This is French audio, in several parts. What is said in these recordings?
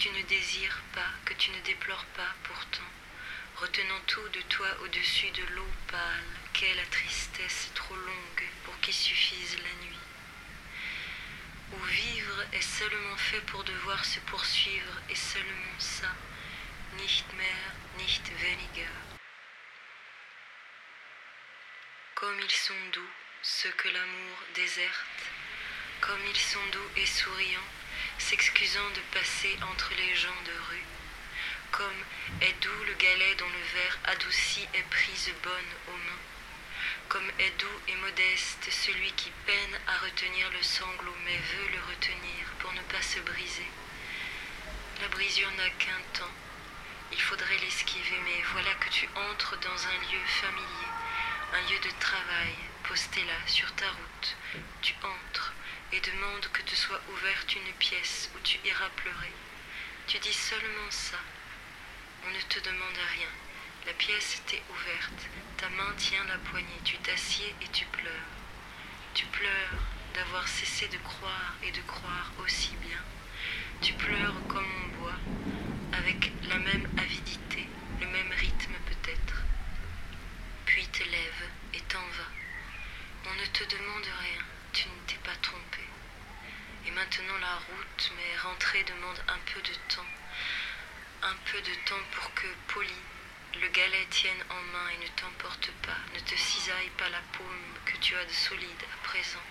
tu ne désires pas, que tu ne déplores pas pourtant, retenant tout de toi au-dessus de l'eau pâle, qu'est la tristesse trop longue pour qu'y suffise la nuit. Où vivre est seulement fait pour devoir se poursuivre, et seulement ça, nicht mehr, nicht weniger. Comme ils sont doux, ceux que l'amour déserte, comme ils sont doux et souriants, s'excusant de passer entre les gens de rue, comme est doux le galet dont le verre adouci est prise bonne aux mains, comme est doux et modeste celui qui peine à retenir le sanglot mais veut le retenir pour ne pas se briser. La brisure n'a qu'un temps, il faudrait l'esquiver, mais voilà que tu entres dans un lieu familier, un lieu de travail, posté là sur ta route. Tu entres et demandes que te soit ouverte une pièce où tu iras pleurer. Tu dis seulement ça. On ne te demande rien. La pièce t'est ouverte, ta main tient la poignée, tu t'assieds et tu pleures. Tu pleures d'avoir cessé de croire et de croire aussi bien. Tu pleures comme on boit, avec la même avidité, le même rythme peut-être. Puis te lèves et t'en vas. On ne te demande rien, tu ne t'es pas trompé. Et maintenant la route, mais rentrer demande un peu de temps. Un peu de temps pour que, poli, le galet tienne en main et ne t'emporte pas, ne te cisaille pas la paume que tu as de solide à présent.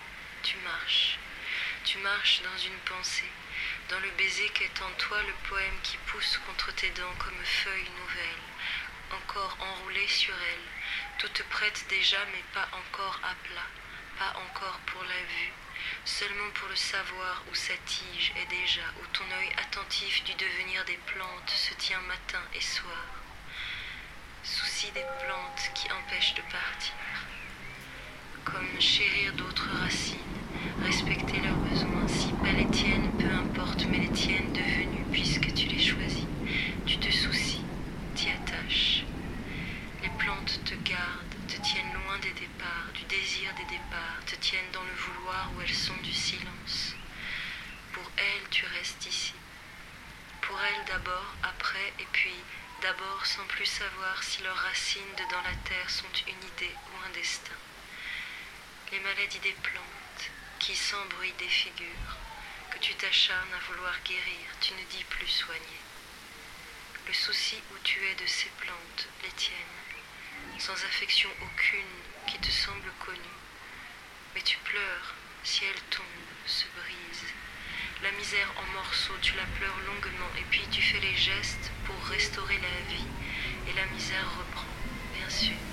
Tu marches. Tu marches dans une pensée, dans le baiser qu'est en toi le poème qui pousse contre tes dents comme feuille nouvelle, encore enroulée sur elle, toute prête déjà mais pas encore à plat, pas encore pour la vue, seulement pour le savoir où sa tige est déjà, où ton œil attentif du devenir des plantes se tient matin et soir. Souci des plantes qui empêchent de partir, comme chérir d'autres racines, respecter leurs besoins, si pas les tiennes, peu importe, mais les tiennes devenues puisque tu les choisis, tu te soucies, t'y attaches. Les plantes te gardent, te tiennent loin des départs, du des départs, te tiennent dans le vouloir où elles sont du silence. Pour elles, tu restes ici. Pour elles d'abord, après, et puis d'abord sans plus savoir si leurs racines de dans la terre sont une idée ou un destin. Les maladies des plantes, qui sans bruit défigurent, que tu t'acharnes à vouloir guérir, tu ne dis plus soigner. Le souci où tu es de ces plantes, les tiennes, sans affection aucune qui te semble connue. Mais tu pleures si elle tombe, se brise. La misère en morceaux, tu la pleures longuement et puis tu fais les gestes pour restaurer la vie. Et la misère reprend, bien sûr.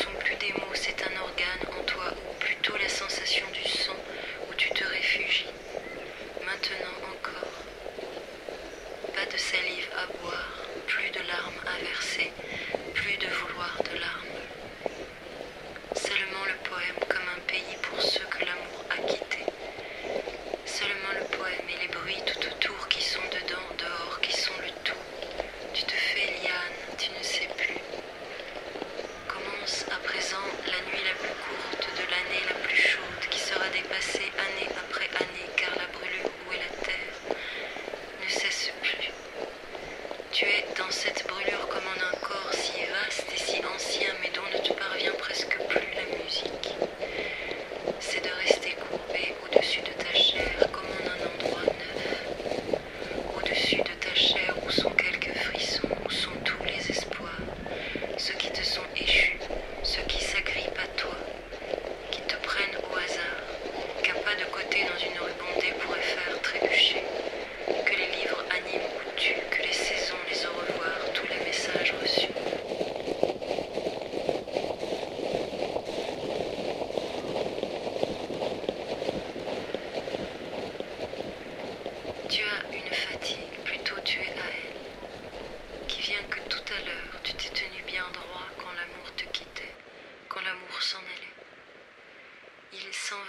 Sont plus des mots, c'est un organe en toi, ou plutôt la sensation du sang où tu te réfugies. Maintenant encore. Pas de salive à boire, plus de larmes à verser, plus de vouloir de larmes. Seulement le poème comme un pays pour ceux que l'amour a quittés. Seulement le poème et les bruits tout autour qui sont dedans, dehors, qui sont le tout. Tu te fais liane, tu ne sais plus.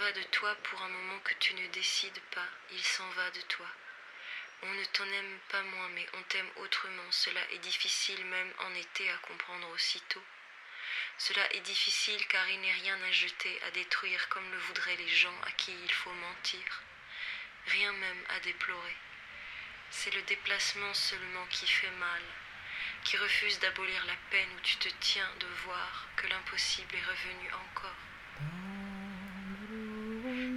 va de toi pour un moment que décides pas, il s'en va de toi. On ne t'en aime pas moins, mais on t'aime autrement. Cela est difficile même en été à comprendre aussitôt. Cela est difficile car il n'est rien à jeter, à détruire comme le voudraient les gens à qui il faut mentir. Rien même à déplorer. C'est le déplacement seulement qui fait mal, qui refuse d'abolir la peine où tu te tiens de voir que l'impossible est revenu encore.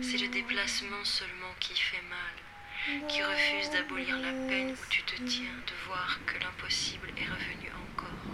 C'est le déplacement seulement qui fait mal, qui refuse d'abolir la peine où tu te tiens de voir que l'impossible est revenu encore.